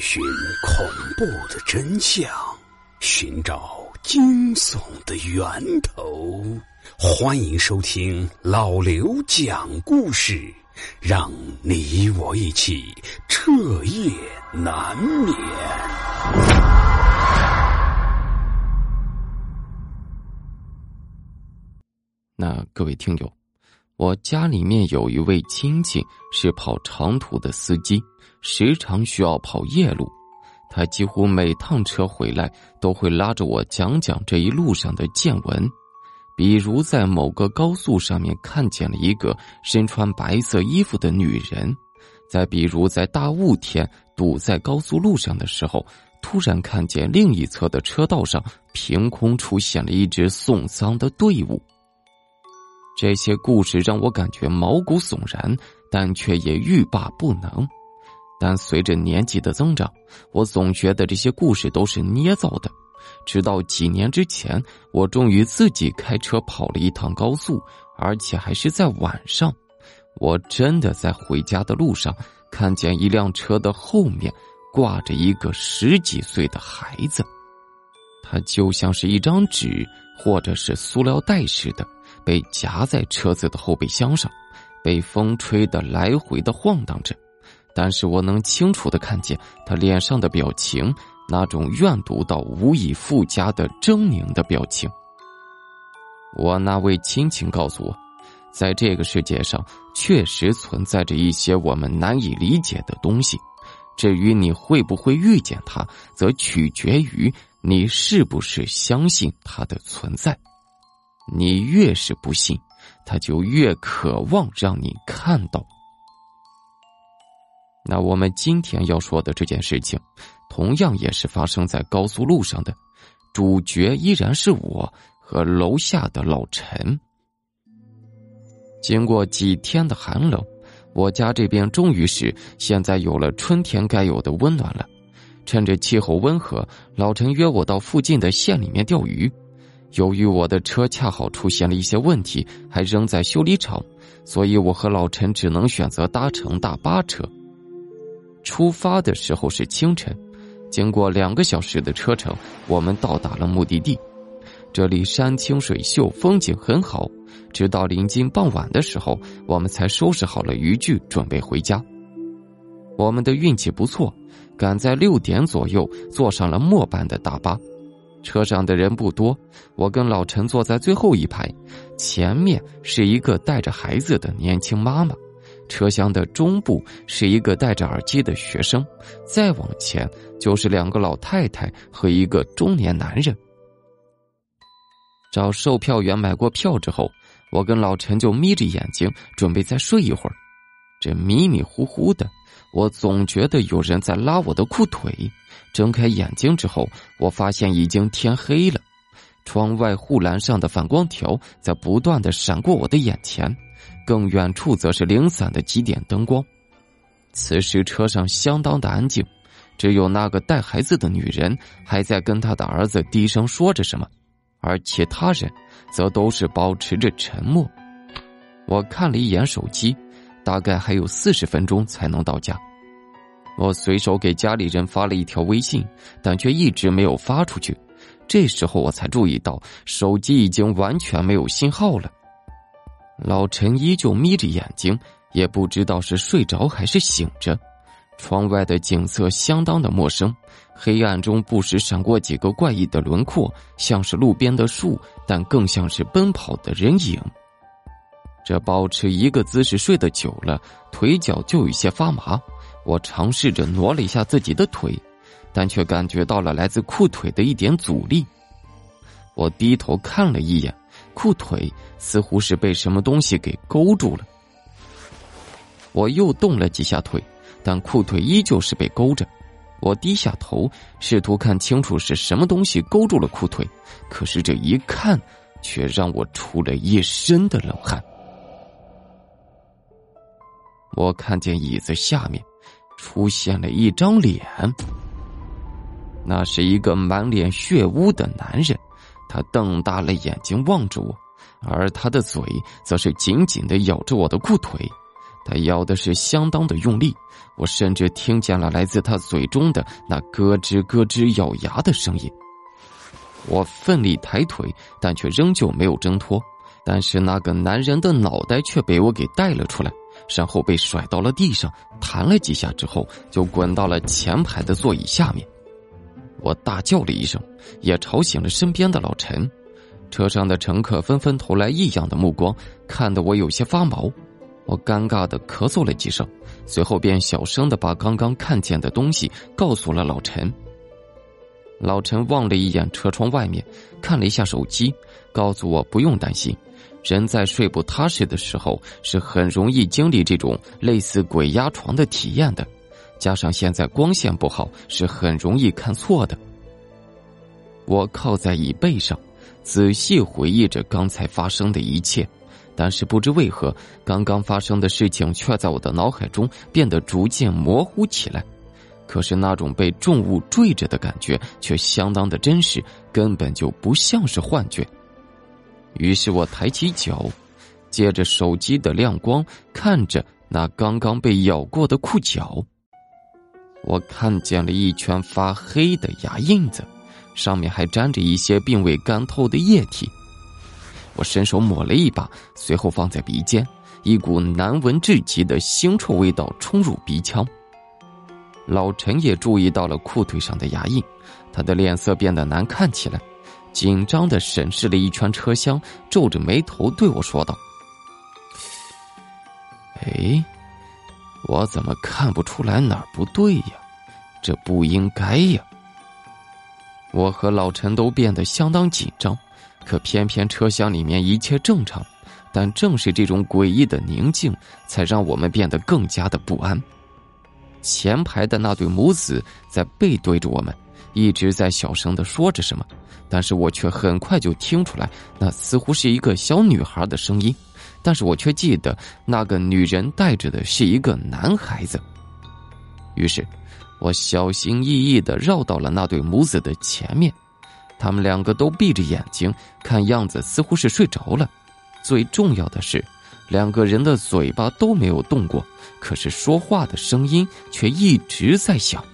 寻恐怖的真相，寻找惊悚的源头。欢迎收听老刘讲故事，让你我一起彻夜难眠。那各位听友。我家里面有一位亲戚是跑长途的司机，时常需要跑夜路。他几乎每趟车回来都会拉着我讲讲这一路上的见闻，比如在某个高速上面看见了一个身穿白色衣服的女人，再比如在大雾天堵在高速路上的时候，突然看见另一侧的车道上凭空出现了一支送丧的队伍。这些故事让我感觉毛骨悚然，但却也欲罢不能。但随着年纪的增长，我总觉得这些故事都是捏造的。直到几年之前，我终于自己开车跑了一趟高速，而且还是在晚上。我真的在回家的路上，看见一辆车的后面挂着一个十几岁的孩子，他就像是一张纸或者是塑料袋似的。被夹在车子的后备箱上，被风吹得来回的晃荡着，但是我能清楚的看见他脸上的表情，那种怨毒到无以复加的狰狞的表情。我那位亲戚告诉我，在这个世界上确实存在着一些我们难以理解的东西，至于你会不会遇见它，则取决于你是不是相信它的存在。你越是不信，他就越渴望让你看到。那我们今天要说的这件事情，同样也是发生在高速路上的，主角依然是我和楼下的老陈。经过几天的寒冷，我家这边终于是现在有了春天该有的温暖了。趁着气候温和，老陈约我到附近的县里面钓鱼。由于我的车恰好出现了一些问题，还扔在修理厂，所以我和老陈只能选择搭乘大巴车。出发的时候是清晨，经过两个小时的车程，我们到达了目的地。这里山清水秀，风景很好。直到临近傍晚的时候，我们才收拾好了渔具，准备回家。我们的运气不错，赶在六点左右坐上了末班的大巴。车上的人不多，我跟老陈坐在最后一排，前面是一个带着孩子的年轻妈妈，车厢的中部是一个戴着耳机的学生，再往前就是两个老太太和一个中年男人。找售票员买过票之后，我跟老陈就眯着眼睛准备再睡一会儿，这迷迷糊糊的。我总觉得有人在拉我的裤腿，睁开眼睛之后，我发现已经天黑了。窗外护栏上的反光条在不断的闪过我的眼前，更远处则是零散的几点灯光。此时车上相当的安静，只有那个带孩子的女人还在跟她的儿子低声说着什么，而其他人则都是保持着沉默。我看了一眼手机。大概还有四十分钟才能到家，我随手给家里人发了一条微信，但却一直没有发出去。这时候我才注意到手机已经完全没有信号了。老陈依旧眯着眼睛，也不知道是睡着还是醒着。窗外的景色相当的陌生，黑暗中不时闪过几个怪异的轮廓，像是路边的树，但更像是奔跑的人影。这保持一个姿势睡得久了，腿脚就有些发麻。我尝试着挪了一下自己的腿，但却感觉到了来自裤腿的一点阻力。我低头看了一眼，裤腿似乎是被什么东西给勾住了。我又动了几下腿，但裤腿依旧是被勾着。我低下头，试图看清楚是什么东西勾住了裤腿，可是这一看，却让我出了一身的冷汗。我看见椅子下面出现了一张脸，那是一个满脸血污的男人，他瞪大了眼睛望着我，而他的嘴则是紧紧的咬着我的裤腿，他咬的是相当的用力，我甚至听见了来自他嘴中的那咯吱咯吱咬牙的声音。我奋力抬腿，但却仍旧没有挣脱。但是那个男人的脑袋却被我给带了出来，然后被甩到了地上，弹了几下之后，就滚到了前排的座椅下面。我大叫了一声，也吵醒了身边的老陈。车上的乘客纷纷投来异样的目光，看得我有些发毛。我尴尬的咳嗽了几声，随后便小声的把刚刚看见的东西告诉了老陈。老陈望了一眼车窗外面，看了一下手机，告诉我不用担心。人在睡不踏实的时候，是很容易经历这种类似鬼压床的体验的。加上现在光线不好，是很容易看错的。我靠在椅背上，仔细回忆着刚才发生的一切。但是不知为何，刚刚发生的事情却在我的脑海中变得逐渐模糊起来。可是那种被重物坠着的感觉却相当的真实，根本就不像是幻觉。于是我抬起脚，借着手机的亮光看着那刚刚被咬过的裤脚。我看见了一圈发黑的牙印子，上面还沾着一些并未干透的液体。我伸手抹了一把，随后放在鼻尖，一股难闻至极的腥臭味道冲入鼻腔。老陈也注意到了裤腿上的牙印，他的脸色变得难看起来，紧张的审视了一圈车厢，皱着眉头对我说道：“哎，我怎么看不出来哪儿不对呀？这不应该呀！”我和老陈都变得相当紧张。可偏偏车厢里面一切正常，但正是这种诡异的宁静，才让我们变得更加的不安。前排的那对母子在背对着我们，一直在小声的说着什么，但是我却很快就听出来，那似乎是一个小女孩的声音，但是我却记得那个女人带着的是一个男孩子。于是，我小心翼翼的绕到了那对母子的前面。他们两个都闭着眼睛，看样子似乎是睡着了。最重要的是，两个人的嘴巴都没有动过，可是说话的声音却一直在响。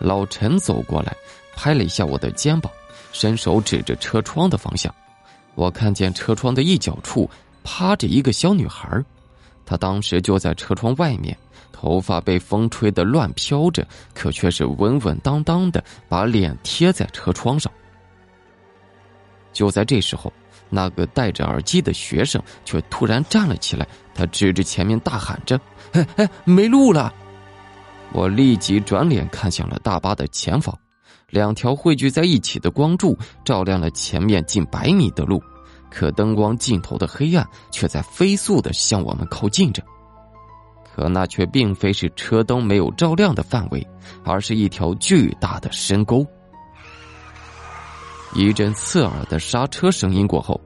老陈走过来，拍了一下我的肩膀，伸手指着车窗的方向。我看见车窗的一角处趴着一个小女孩，她当时就在车窗外面。头发被风吹得乱飘着，可却是稳稳当当的把脸贴在车窗上。就在这时候，那个戴着耳机的学生却突然站了起来，他指着前面大喊着：“哎哎，没路了！”我立即转脸看向了大巴的前方，两条汇聚在一起的光柱照亮了前面近百米的路，可灯光尽头的黑暗却在飞速的向我们靠近着。可那却并非是车灯没有照亮的范围，而是一条巨大的深沟。一阵刺耳的刹车声音过后，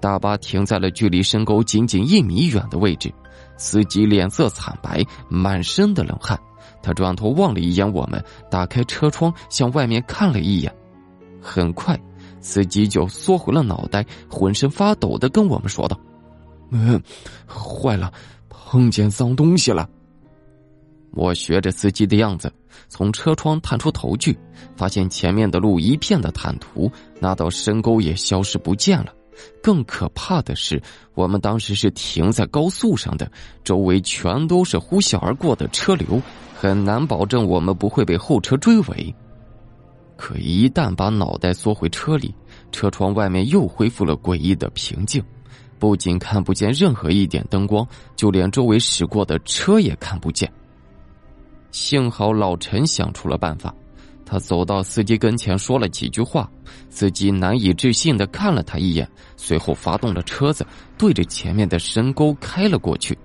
大巴停在了距离深沟仅仅一米远的位置。司机脸色惨白，满身的冷汗。他转头望了一眼我们，打开车窗向外面看了一眼。很快，司机就缩回了脑袋，浑身发抖的跟我们说道：“嗯，坏了。”碰见脏东西了。我学着司机的样子，从车窗探出头去，发现前面的路一片的坦途，那道深沟也消失不见了。更可怕的是，我们当时是停在高速上的，周围全都是呼啸而过的车流，很难保证我们不会被后车追尾。可一旦把脑袋缩回车里，车窗外面又恢复了诡异的平静。不仅看不见任何一点灯光，就连周围驶过的车也看不见。幸好老陈想出了办法，他走到司机跟前说了几句话，司机难以置信的看了他一眼，随后发动了车子，对着前面的深沟开了过去。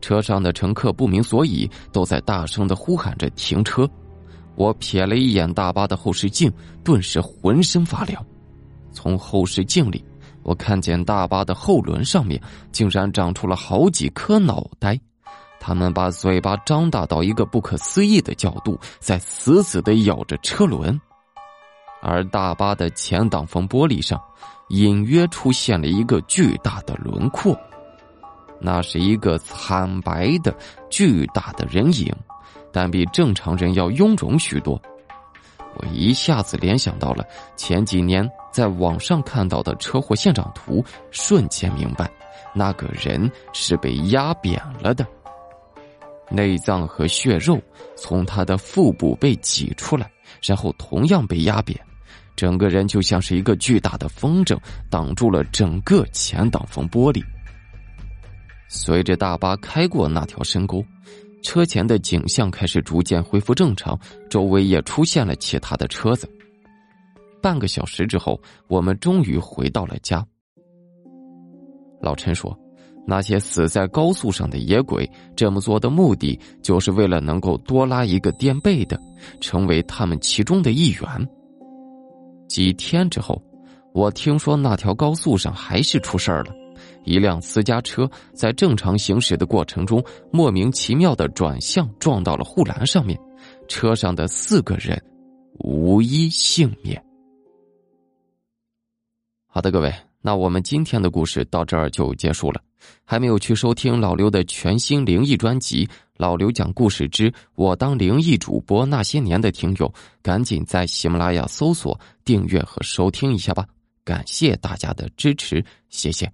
车上的乘客不明所以，都在大声的呼喊着停车。我瞥了一眼大巴的后视镜，顿时浑身发凉。从后视镜里。我看见大巴的后轮上面竟然长出了好几颗脑袋，他们把嘴巴张大到一个不可思议的角度，在死死的咬着车轮，而大巴的前挡风玻璃上隐约出现了一个巨大的轮廓。那是一个惨白的巨大的人影，但比正常人要臃肿许多。我一下子联想到了前几年在网上看到的车祸现场图，瞬间明白，那个人是被压扁了的。内脏和血肉从他的腹部被挤出来，然后同样被压扁，整个人就像是一个巨大的风筝，挡住了整个前挡风玻璃。随着大巴开过那条深沟，车前的景象开始逐渐恢复正常，周围也出现了其他的车子。半个小时之后，我们终于回到了家。老陈说。那些死在高速上的野鬼这么做的目的，就是为了能够多拉一个垫背的，成为他们其中的一员。几天之后，我听说那条高速上还是出事儿了，一辆私家车在正常行驶的过程中，莫名其妙的转向撞到了护栏上面，车上的四个人无一幸免。好的，各位。那我们今天的故事到这儿就结束了。还没有去收听老刘的全新灵异专辑《老刘讲故事之我当灵异主播那些年》的听友，赶紧在喜马拉雅搜索订阅和收听一下吧！感谢大家的支持，谢谢。